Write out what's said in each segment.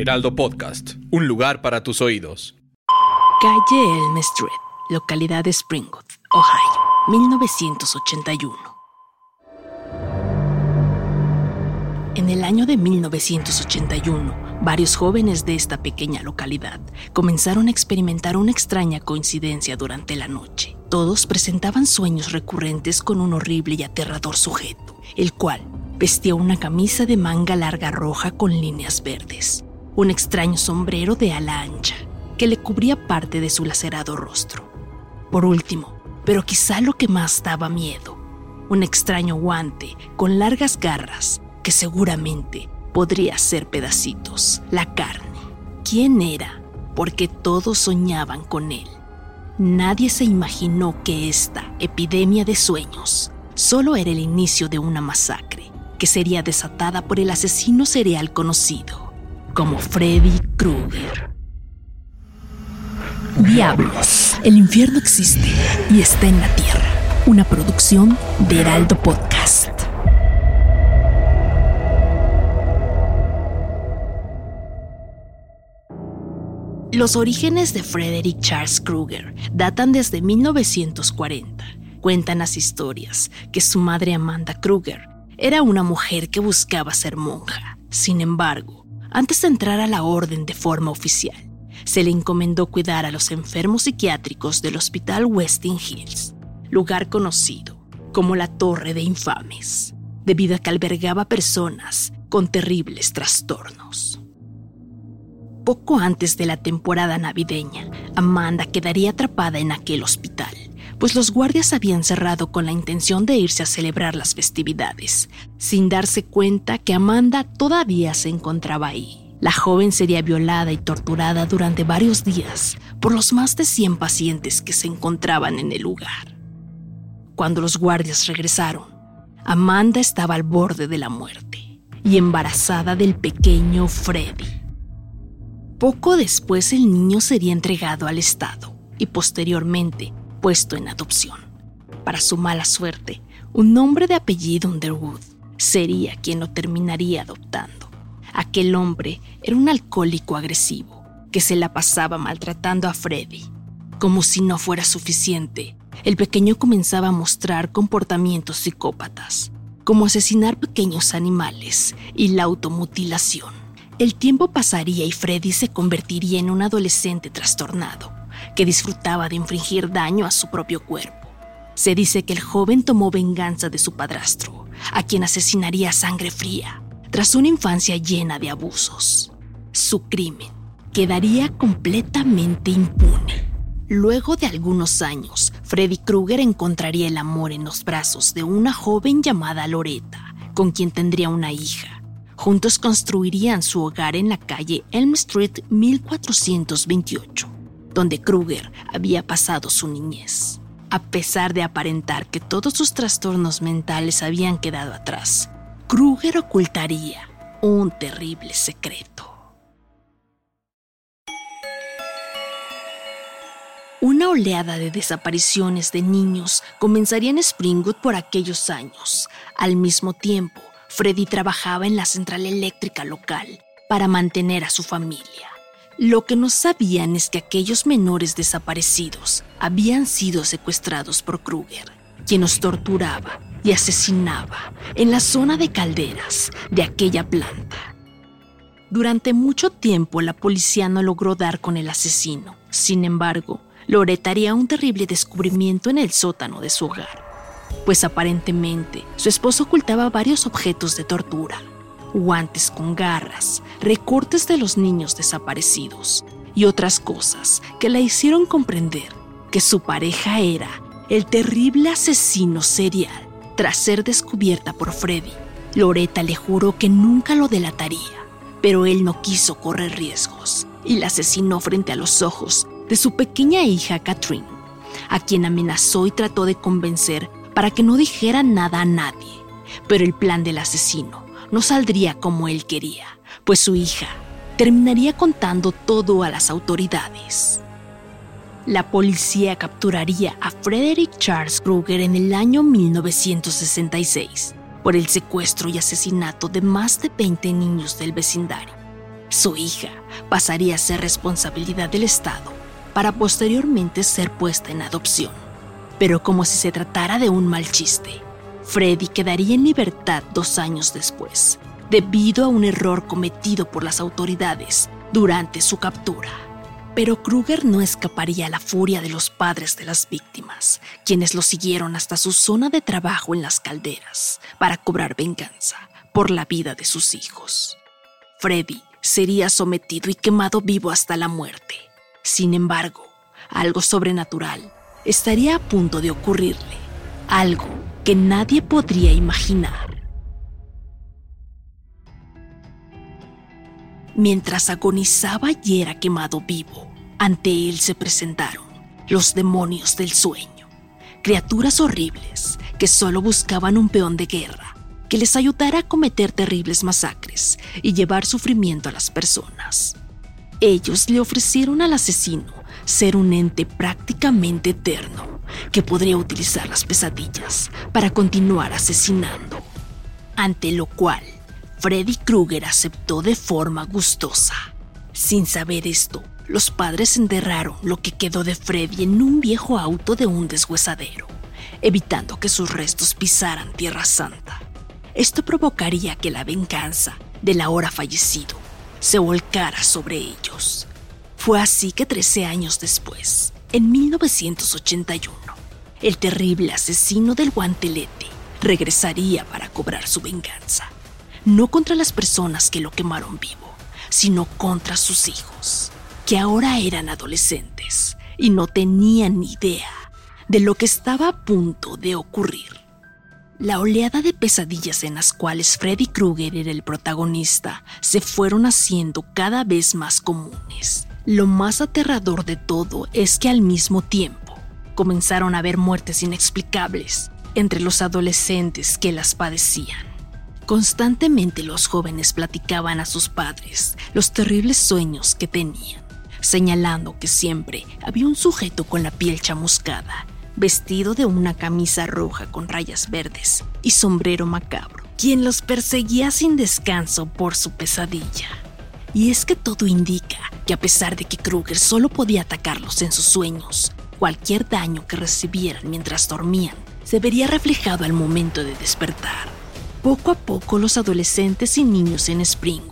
Heraldo Podcast, un lugar para tus oídos. Calle Elm Street, localidad de Springwood, Ohio, 1981. En el año de 1981, varios jóvenes de esta pequeña localidad comenzaron a experimentar una extraña coincidencia durante la noche. Todos presentaban sueños recurrentes con un horrible y aterrador sujeto, el cual vestía una camisa de manga larga roja con líneas verdes, un extraño sombrero de ala ancha que le cubría parte de su lacerado rostro. Por último, pero quizá lo que más daba miedo, un extraño guante con largas garras que seguramente podría ser pedacitos, la carne. ¿Quién era? Porque todos soñaban con él. Nadie se imaginó que esta epidemia de sueños solo era el inicio de una masacre que sería desatada por el asesino serial conocido como Freddy Krueger. Diablos, el infierno existe y está en la tierra. Una producción de Heraldo Podcast. Los orígenes de Frederick Charles Krueger datan desde 1940. Cuentan las historias que su madre Amanda Krueger era una mujer que buscaba ser monja. Sin embargo, antes de entrar a la orden de forma oficial, se le encomendó cuidar a los enfermos psiquiátricos del Hospital Westing Hills, lugar conocido como la Torre de Infames, debido a que albergaba personas con terribles trastornos. Poco antes de la temporada navideña, Amanda quedaría atrapada en aquel hospital, pues los guardias habían cerrado con la intención de irse a celebrar las festividades, sin darse cuenta que Amanda todavía se encontraba ahí. La joven sería violada y torturada durante varios días por los más de 100 pacientes que se encontraban en el lugar. Cuando los guardias regresaron, Amanda estaba al borde de la muerte y embarazada del pequeño Freddy. Poco después el niño sería entregado al Estado y posteriormente puesto en adopción. Para su mala suerte, un hombre de apellido Underwood sería quien lo terminaría adoptando. Aquel hombre era un alcohólico agresivo que se la pasaba maltratando a Freddy. Como si no fuera suficiente, el pequeño comenzaba a mostrar comportamientos psicópatas, como asesinar pequeños animales y la automutilación. El tiempo pasaría y Freddy se convertiría en un adolescente trastornado, que disfrutaba de infringir daño a su propio cuerpo. Se dice que el joven tomó venganza de su padrastro, a quien asesinaría sangre fría, tras una infancia llena de abusos. Su crimen quedaría completamente impune. Luego de algunos años, Freddy Krueger encontraría el amor en los brazos de una joven llamada Loretta, con quien tendría una hija. Juntos construirían su hogar en la calle Elm Street 1428, donde Kruger había pasado su niñez. A pesar de aparentar que todos sus trastornos mentales habían quedado atrás, Kruger ocultaría un terrible secreto. Una oleada de desapariciones de niños comenzaría en Springwood por aquellos años. Al mismo tiempo, Freddy trabajaba en la central eléctrica local para mantener a su familia. Lo que no sabían es que aquellos menores desaparecidos habían sido secuestrados por Kruger, quien los torturaba y asesinaba en la zona de calderas de aquella planta. Durante mucho tiempo la policía no logró dar con el asesino. Sin embargo, Loretta haría un terrible descubrimiento en el sótano de su hogar pues aparentemente su esposo ocultaba varios objetos de tortura, guantes con garras, recortes de los niños desaparecidos y otras cosas que la hicieron comprender que su pareja era el terrible asesino serial tras ser descubierta por Freddy. Loretta le juró que nunca lo delataría, pero él no quiso correr riesgos y la asesinó frente a los ojos de su pequeña hija Catherine, a quien amenazó y trató de convencer para que no dijera nada a nadie. Pero el plan del asesino no saldría como él quería, pues su hija terminaría contando todo a las autoridades. La policía capturaría a Frederick Charles Krueger en el año 1966 por el secuestro y asesinato de más de 20 niños del vecindario. Su hija pasaría a ser responsabilidad del Estado para posteriormente ser puesta en adopción. Pero como si se tratara de un mal chiste, Freddy quedaría en libertad dos años después, debido a un error cometido por las autoridades durante su captura. Pero Kruger no escaparía a la furia de los padres de las víctimas, quienes lo siguieron hasta su zona de trabajo en las calderas para cobrar venganza por la vida de sus hijos. Freddy sería sometido y quemado vivo hasta la muerte. Sin embargo, algo sobrenatural estaría a punto de ocurrirle, algo que nadie podría imaginar. Mientras agonizaba y era quemado vivo, ante él se presentaron los demonios del sueño, criaturas horribles que solo buscaban un peón de guerra que les ayudara a cometer terribles masacres y llevar sufrimiento a las personas. Ellos le ofrecieron al asesino ser un ente prácticamente eterno que podría utilizar las pesadillas para continuar asesinando, ante lo cual Freddy Krueger aceptó de forma gustosa. Sin saber esto, los padres enterraron lo que quedó de Freddy en un viejo auto de un deshuesadero, evitando que sus restos pisaran Tierra Santa. Esto provocaría que la venganza del ahora fallecido se volcara sobre ellos. Fue así que 13 años después, en 1981, el terrible asesino del guantelete regresaría para cobrar su venganza no contra las personas que lo quemaron vivo, sino contra sus hijos, que ahora eran adolescentes y no tenían ni idea de lo que estaba a punto de ocurrir. La oleada de pesadillas en las cuales Freddy Krueger era el protagonista se fueron haciendo cada vez más comunes. Lo más aterrador de todo es que al mismo tiempo comenzaron a haber muertes inexplicables entre los adolescentes que las padecían. Constantemente los jóvenes platicaban a sus padres los terribles sueños que tenían, señalando que siempre había un sujeto con la piel chamuscada, vestido de una camisa roja con rayas verdes y sombrero macabro, quien los perseguía sin descanso por su pesadilla. Y es que todo indica que a pesar de que Kruger solo podía atacarlos en sus sueños, cualquier daño que recibieran mientras dormían se vería reflejado al momento de despertar. Poco a poco los adolescentes y niños en Spring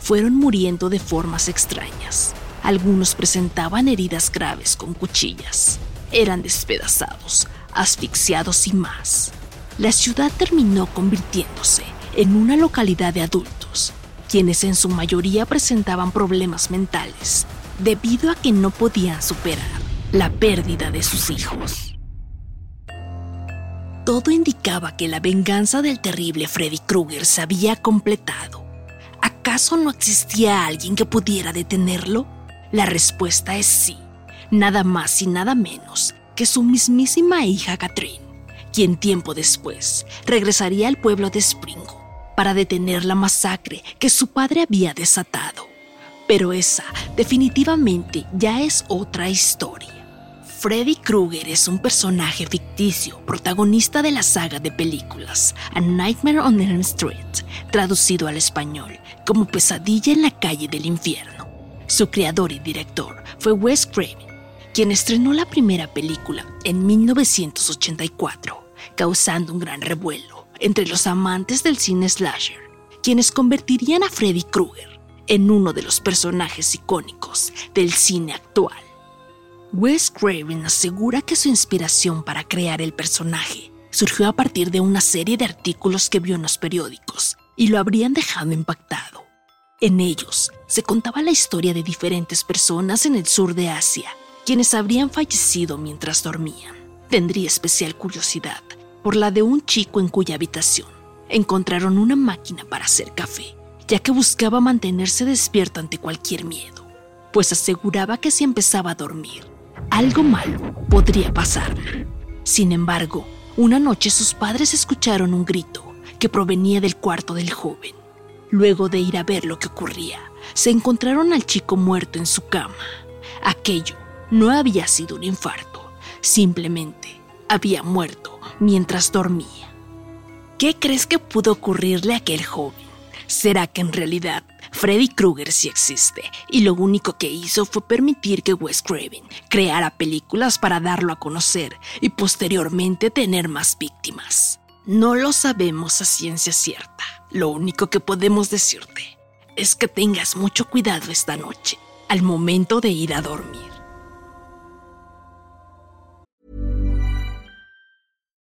fueron muriendo de formas extrañas. Algunos presentaban heridas graves con cuchillas, eran despedazados, asfixiados y más. La ciudad terminó convirtiéndose en una localidad de adultos, quienes en su mayoría presentaban problemas mentales debido a que no podían superar la pérdida de sus hijos. Todo indicaba que la venganza del terrible Freddy Krueger se había completado. ¿Acaso no existía alguien que pudiera detenerlo? La respuesta es sí, nada más y nada menos que su mismísima hija Catherine, quien tiempo después regresaría al pueblo de Springo para detener la masacre que su padre había desatado. Pero esa definitivamente ya es otra historia. Freddy Krueger es un personaje ficticio, protagonista de la saga de películas A Nightmare on Elm Street, traducido al español como Pesadilla en la calle del infierno. Su creador y director fue Wes Craven, quien estrenó la primera película en 1984, causando un gran revuelo entre los amantes del cine slasher, quienes convertirían a Freddy Krueger en uno de los personajes icónicos del cine actual. Wes Craven asegura que su inspiración para crear el personaje surgió a partir de una serie de artículos que vio en los periódicos y lo habrían dejado impactado. En ellos se contaba la historia de diferentes personas en el sur de Asia, quienes habrían fallecido mientras dormían. Tendría especial curiosidad por la de un chico en cuya habitación encontraron una máquina para hacer café, ya que buscaba mantenerse despierto ante cualquier miedo, pues aseguraba que si empezaba a dormir, algo malo podría pasar. Sin embargo, una noche sus padres escucharon un grito que provenía del cuarto del joven. Luego de ir a ver lo que ocurría, se encontraron al chico muerto en su cama. Aquello no había sido un infarto, simplemente había muerto mientras dormía. ¿Qué crees que pudo ocurrirle a aquel joven? ¿Será que en realidad Freddy Krueger sí existe y lo único que hizo fue permitir que Wes Craven creara películas para darlo a conocer y posteriormente tener más víctimas? No lo sabemos a ciencia cierta. Lo único que podemos decirte es que tengas mucho cuidado esta noche, al momento de ir a dormir.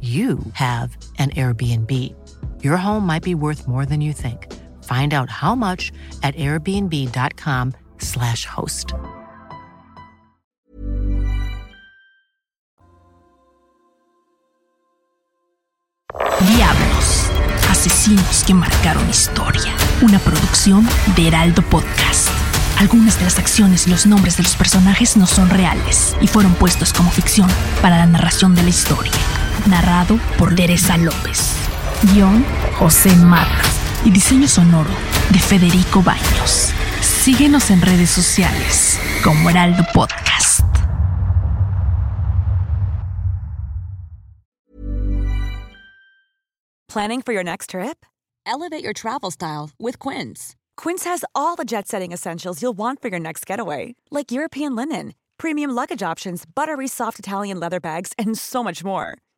you have an Airbnb. Your home might be worth more than you think. Find out how much at airbnb.com/slash host. Diablos, asesinos que marcaron historia. Una producción de Heraldo Podcast. Algunas de las acciones y los nombres de los personajes no son reales y fueron puestos como ficción para la narración de la historia. Narrado por Teresa López. Guión José. Y diseño sonoro de Federico Baños. Síguenos en redes sociales como Heraldo Podcast. Planning for your next trip? Elevate your travel style with Quince. Quince has all the jet setting essentials you'll want for your next getaway, like European linen, premium luggage options, buttery soft Italian leather bags, and so much more.